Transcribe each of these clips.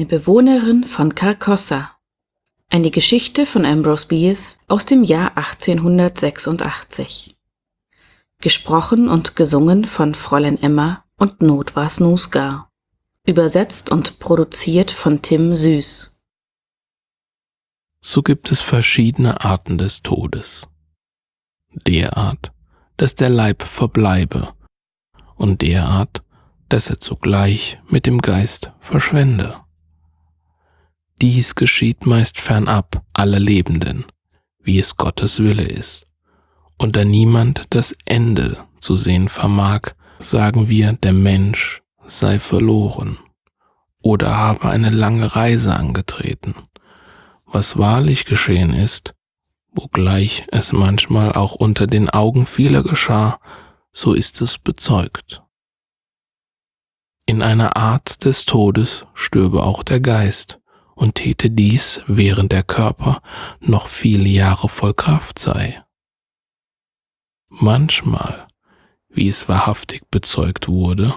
Bewohnerin von Carcossa. Eine Geschichte von Ambrose Bierce aus dem Jahr 1886. Gesprochen und gesungen von Fräulein Emma und Notwa Snusgar. Übersetzt und produziert von Tim Süß. So gibt es verschiedene Arten des Todes. Derart, dass der Leib verbleibe und derart, dass er zugleich mit dem Geist verschwende. Dies geschieht meist fernab aller Lebenden, wie es Gottes Wille ist. Und da niemand das Ende zu sehen vermag, sagen wir, der Mensch sei verloren oder habe eine lange Reise angetreten. Was wahrlich geschehen ist, wogleich es manchmal auch unter den Augen vieler geschah, so ist es bezeugt. In einer Art des Todes stürbe auch der Geist und täte dies, während der Körper noch viele Jahre voll Kraft sei. Manchmal, wie es wahrhaftig bezeugt wurde,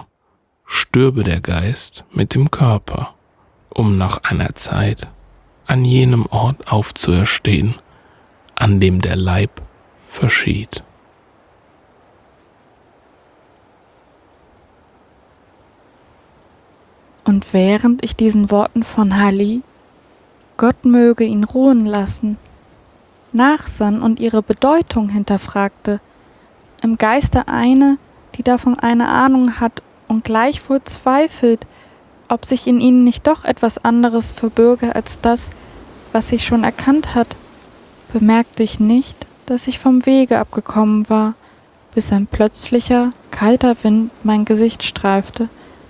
stürbe der Geist mit dem Körper, um nach einer Zeit an jenem Ort aufzuerstehen, an dem der Leib verschied. Und während ich diesen Worten von Halli, Gott möge ihn ruhen lassen, nachsann und ihre Bedeutung hinterfragte, im Geiste eine, die davon eine Ahnung hat und gleichwohl zweifelt, ob sich in ihnen nicht doch etwas anderes verbürge als das, was sie schon erkannt hat, bemerkte ich nicht, dass ich vom Wege abgekommen war, bis ein plötzlicher, kalter Wind mein Gesicht streifte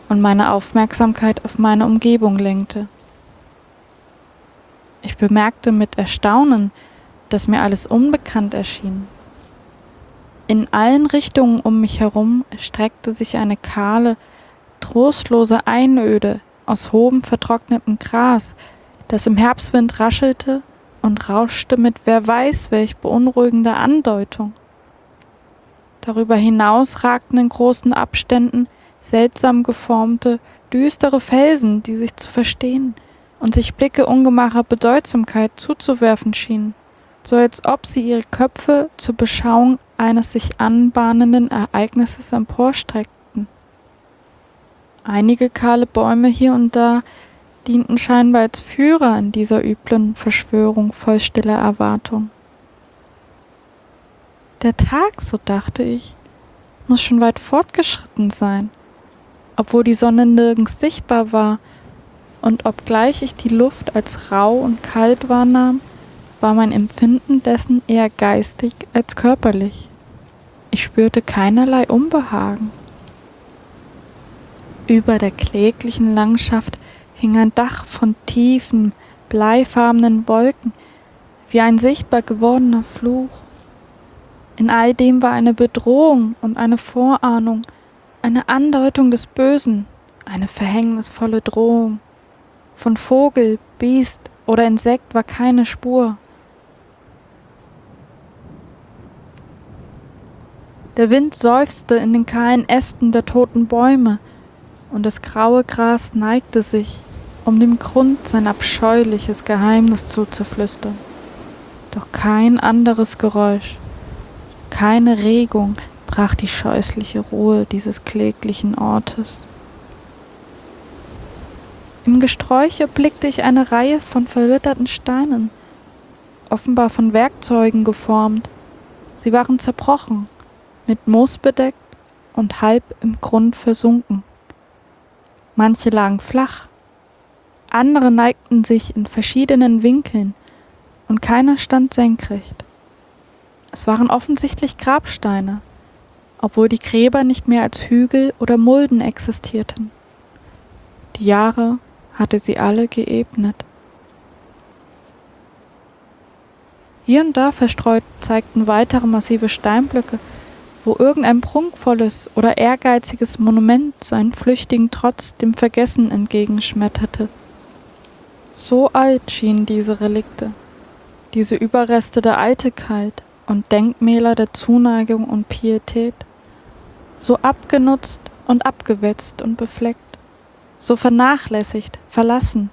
und meine Aufmerksamkeit auf meine Umgebung lenkte. Ich bemerkte mit Erstaunen, dass mir alles unbekannt erschien. In allen Richtungen um mich herum streckte sich eine kahle, trostlose Einöde aus hohem vertrocknetem Gras, das im Herbstwind raschelte und rauschte mit wer weiß welch beunruhigender Andeutung. Darüber hinaus ragten in großen Abständen seltsam geformte, düstere Felsen, die sich zu verstehen und sich Blicke ungemacher Bedeutsamkeit zuzuwerfen schienen, so als ob sie ihre Köpfe zur Beschauung eines sich anbahnenden Ereignisses emporstreckten. Einige kahle Bäume hier und da dienten scheinbar als Führer in dieser üblen Verschwörung voll stiller Erwartung. Der Tag, so dachte ich, muss schon weit fortgeschritten sein obwohl die Sonne nirgends sichtbar war, und obgleich ich die Luft als rau und kalt wahrnahm, war mein Empfinden dessen eher geistig als körperlich. Ich spürte keinerlei Unbehagen. Über der kläglichen Landschaft hing ein Dach von tiefen, bleifarbenen Wolken, wie ein sichtbar gewordener Fluch. In all dem war eine Bedrohung und eine Vorahnung, eine Andeutung des Bösen, eine verhängnisvolle Drohung. Von Vogel, Biest oder Insekt war keine Spur. Der Wind seufzte in den kahlen Ästen der toten Bäume, und das graue Gras neigte sich, um dem Grund sein abscheuliches Geheimnis zuzuflüstern. Doch kein anderes Geräusch, keine Regung, brach die scheußliche Ruhe dieses kläglichen Ortes. Im Gesträuch erblickte ich eine Reihe von verwitterten Steinen, offenbar von Werkzeugen geformt. Sie waren zerbrochen, mit Moos bedeckt und halb im Grund versunken. Manche lagen flach, andere neigten sich in verschiedenen Winkeln und keiner stand senkrecht. Es waren offensichtlich Grabsteine, obwohl die Gräber nicht mehr als Hügel oder Mulden existierten. Die Jahre hatte sie alle geebnet. Hier und da verstreut zeigten weitere massive Steinblöcke, wo irgendein prunkvolles oder ehrgeiziges Monument seinen flüchtigen Trotz dem Vergessen entgegenschmetterte. So alt schienen diese Relikte, diese Überreste der Eitelkeit und Denkmäler der Zuneigung und Pietät so abgenutzt und abgewetzt und befleckt, so vernachlässigt, verlassen,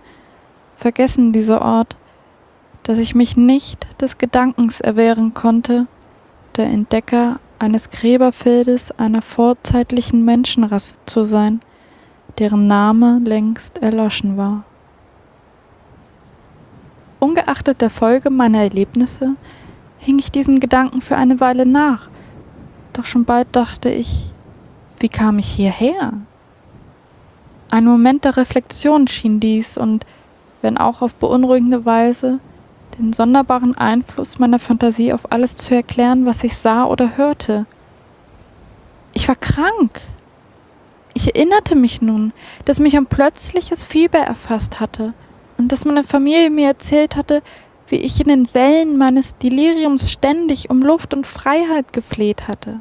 vergessen dieser Ort, dass ich mich nicht des Gedankens erwehren konnte, der Entdecker eines Gräberfeldes einer vorzeitlichen Menschenrasse zu sein, deren Name längst erloschen war. Ungeachtet der Folge meiner Erlebnisse hing ich diesen Gedanken für eine Weile nach, doch schon bald dachte ich, wie kam ich hierher? Ein Moment der Reflexion schien dies und, wenn auch auf beunruhigende Weise, den sonderbaren Einfluss meiner Fantasie auf alles zu erklären, was ich sah oder hörte. Ich war krank. Ich erinnerte mich nun, dass mich ein plötzliches Fieber erfasst hatte und dass meine Familie mir erzählt hatte, wie ich in den Wellen meines Deliriums ständig um Luft und Freiheit gefleht hatte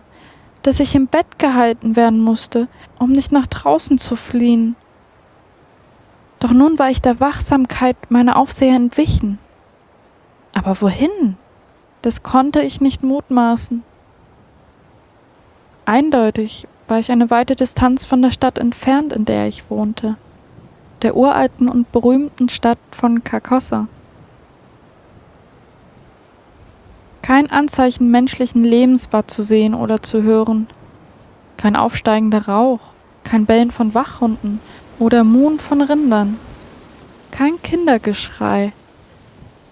dass ich im Bett gehalten werden musste, um nicht nach draußen zu fliehen. Doch nun war ich der Wachsamkeit meiner Aufseher entwichen. Aber wohin? Das konnte ich nicht mutmaßen. Eindeutig war ich eine weite Distanz von der Stadt entfernt, in der ich wohnte, der uralten und berühmten Stadt von Carcossa. Kein Anzeichen menschlichen Lebens war zu sehen oder zu hören. Kein aufsteigender Rauch, kein Bellen von Wachhunden oder Muhen von Rindern. Kein Kindergeschrei.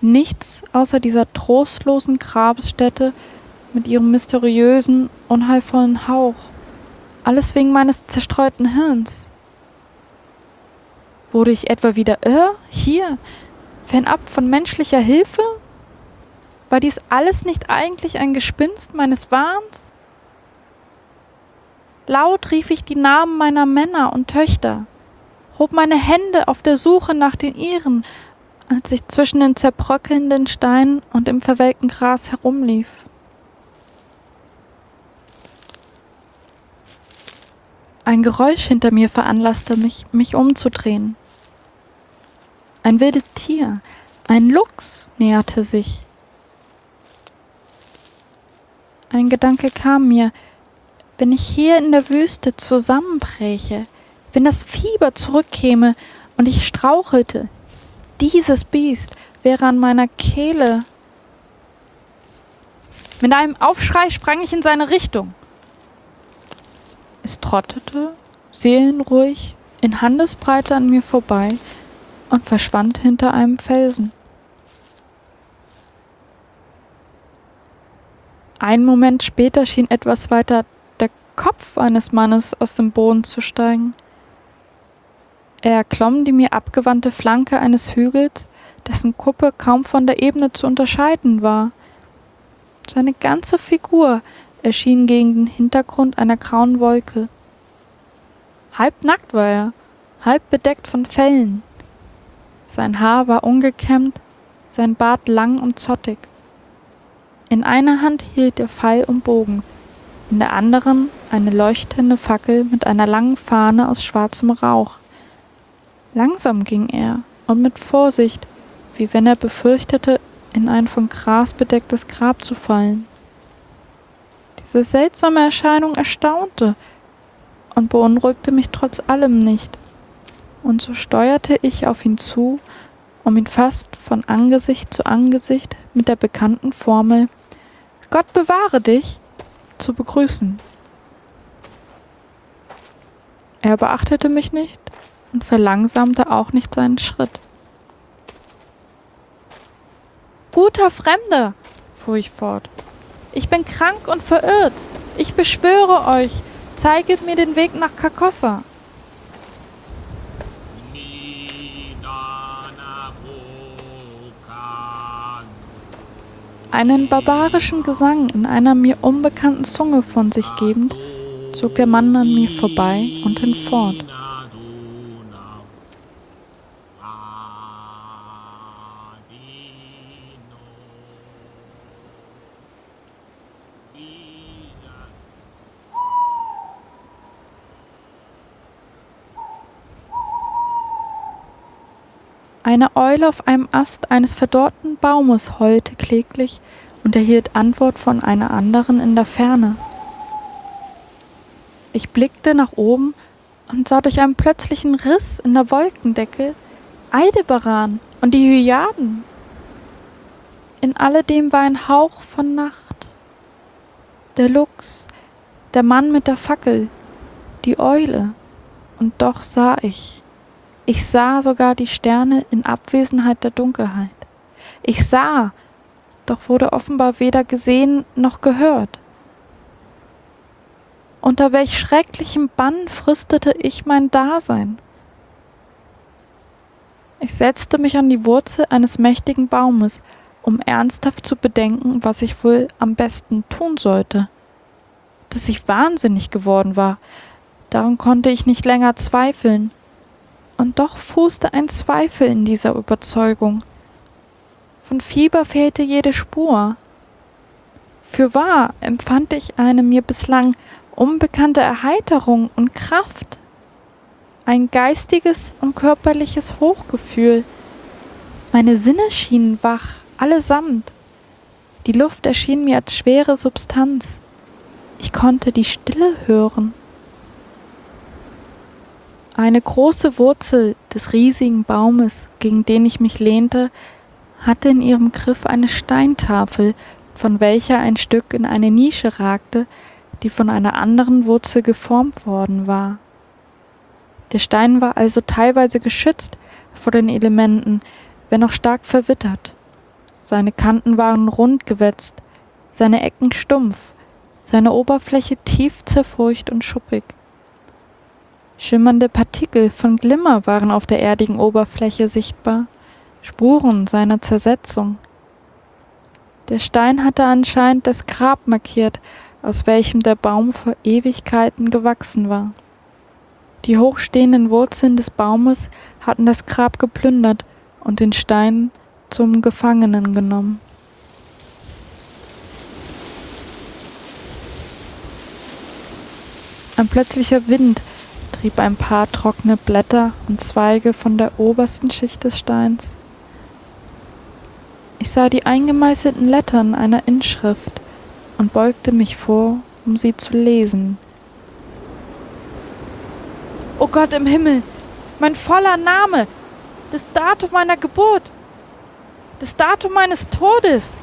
Nichts außer dieser trostlosen Grabesstätte mit ihrem mysteriösen, unheilvollen Hauch. Alles wegen meines zerstreuten Hirns. Wurde ich etwa wieder irr? Hier, fernab von menschlicher Hilfe? War dies alles nicht eigentlich ein Gespinst meines Wahns? Laut rief ich die Namen meiner Männer und Töchter, hob meine Hände auf der Suche nach den ihren, als ich zwischen den zerbröckelnden Steinen und im verwelkten Gras herumlief. Ein Geräusch hinter mir veranlasste mich, mich umzudrehen. Ein wildes Tier, ein Luchs, näherte sich. Ein Gedanke kam mir, wenn ich hier in der Wüste zusammenbräche, wenn das Fieber zurückkäme und ich strauchelte, dieses Biest wäre an meiner Kehle. Mit einem Aufschrei sprang ich in seine Richtung. Es trottete, seelenruhig, in Handesbreite an mir vorbei und verschwand hinter einem Felsen. Ein Moment später schien etwas weiter der Kopf eines Mannes aus dem Boden zu steigen. Er erklomm die mir abgewandte Flanke eines Hügels, dessen Kuppe kaum von der Ebene zu unterscheiden war. Seine ganze Figur erschien gegen den Hintergrund einer grauen Wolke. Halb nackt war er, halb bedeckt von Fellen. Sein Haar war ungekämmt, sein Bart lang und zottig. In einer Hand hielt er Pfeil und Bogen, in der anderen eine leuchtende Fackel mit einer langen Fahne aus schwarzem Rauch. Langsam ging er und mit Vorsicht, wie wenn er befürchtete, in ein von Gras bedecktes Grab zu fallen. Diese seltsame Erscheinung erstaunte und beunruhigte mich trotz allem nicht, und so steuerte ich auf ihn zu, um ihn fast von Angesicht zu Angesicht mit der bekannten Formel Gott bewahre dich zu begrüßen. Er beachtete mich nicht und verlangsamte auch nicht seinen Schritt. Guter Fremder, fuhr ich fort, ich bin krank und verirrt. Ich beschwöre euch, zeiget mir den Weg nach Carcossa. Einen barbarischen Gesang in einer mir unbekannten Zunge von sich gebend, zog der Mann an mir vorbei und hinfort. Eine Eule auf einem Ast eines verdorrten Baumes heulte kläglich und erhielt Antwort von einer anderen in der Ferne. Ich blickte nach oben und sah durch einen plötzlichen Riss in der Wolkendecke Aldebaran und die Hyaden. In alledem war ein Hauch von Nacht. Der Luchs, der Mann mit der Fackel, die Eule, und doch sah ich. Ich sah sogar die Sterne in Abwesenheit der Dunkelheit. Ich sah, doch wurde offenbar weder gesehen noch gehört. Unter welch schrecklichem Bann fristete ich mein Dasein? Ich setzte mich an die Wurzel eines mächtigen Baumes, um ernsthaft zu bedenken, was ich wohl am besten tun sollte. Dass ich wahnsinnig geworden war, daran konnte ich nicht länger zweifeln und doch fußte ein Zweifel in dieser Überzeugung. Von Fieber fehlte jede Spur. Für wahr empfand ich eine mir bislang unbekannte Erheiterung und Kraft, ein geistiges und körperliches Hochgefühl. Meine Sinne schienen wach, allesamt. Die Luft erschien mir als schwere Substanz. Ich konnte die Stille hören. Eine große Wurzel des riesigen Baumes, gegen den ich mich lehnte, hatte in ihrem Griff eine Steintafel, von welcher ein Stück in eine Nische ragte, die von einer anderen Wurzel geformt worden war. Der Stein war also teilweise geschützt vor den Elementen, wenn auch stark verwittert. Seine Kanten waren rund gewetzt, seine Ecken stumpf, seine Oberfläche tief zerfurcht und schuppig. Schimmernde Partikel von Glimmer waren auf der erdigen Oberfläche sichtbar, Spuren seiner Zersetzung. Der Stein hatte anscheinend das Grab markiert, aus welchem der Baum vor Ewigkeiten gewachsen war. Die hochstehenden Wurzeln des Baumes hatten das Grab geplündert und den Stein zum Gefangenen genommen. Ein plötzlicher Wind trieb ein paar trockene Blätter und Zweige von der obersten Schicht des Steins. Ich sah die eingemeißelten Lettern einer Inschrift und beugte mich vor, um sie zu lesen. O Gott im Himmel, mein voller Name, das Datum meiner Geburt, das Datum meines Todes.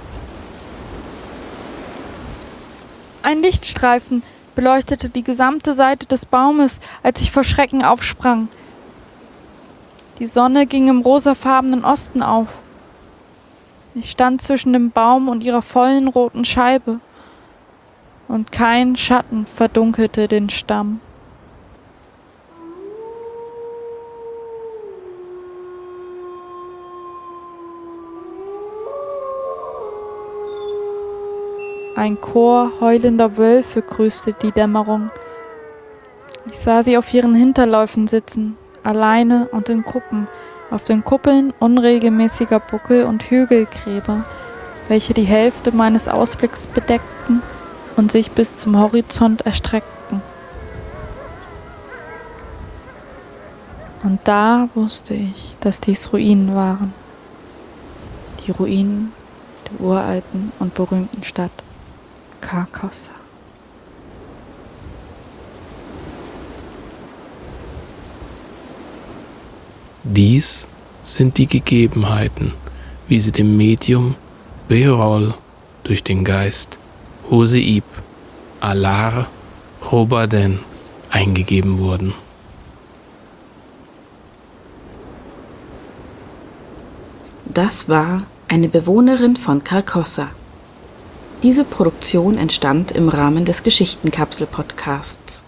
Ein Lichtstreifen beleuchtete die gesamte Seite des Baumes, als ich vor Schrecken aufsprang. Die Sonne ging im rosafarbenen Osten auf. Ich stand zwischen dem Baum und ihrer vollen roten Scheibe, und kein Schatten verdunkelte den Stamm. Ein Chor heulender Wölfe grüßte die Dämmerung. Ich sah sie auf ihren Hinterläufen sitzen, alleine und in Gruppen, auf den Kuppeln unregelmäßiger Buckel und Hügelgräber, welche die Hälfte meines Ausblicks bedeckten und sich bis zum Horizont erstreckten. Und da wusste ich, dass dies Ruinen waren. Die Ruinen der uralten und berühmten Stadt. Carcosa. Dies sind die Gegebenheiten, wie sie dem Medium Beerol durch den Geist Hoseib Alar Robaden eingegeben wurden. Das war eine Bewohnerin von Carcosa. Diese Produktion entstand im Rahmen des Geschichtenkapsel-Podcasts.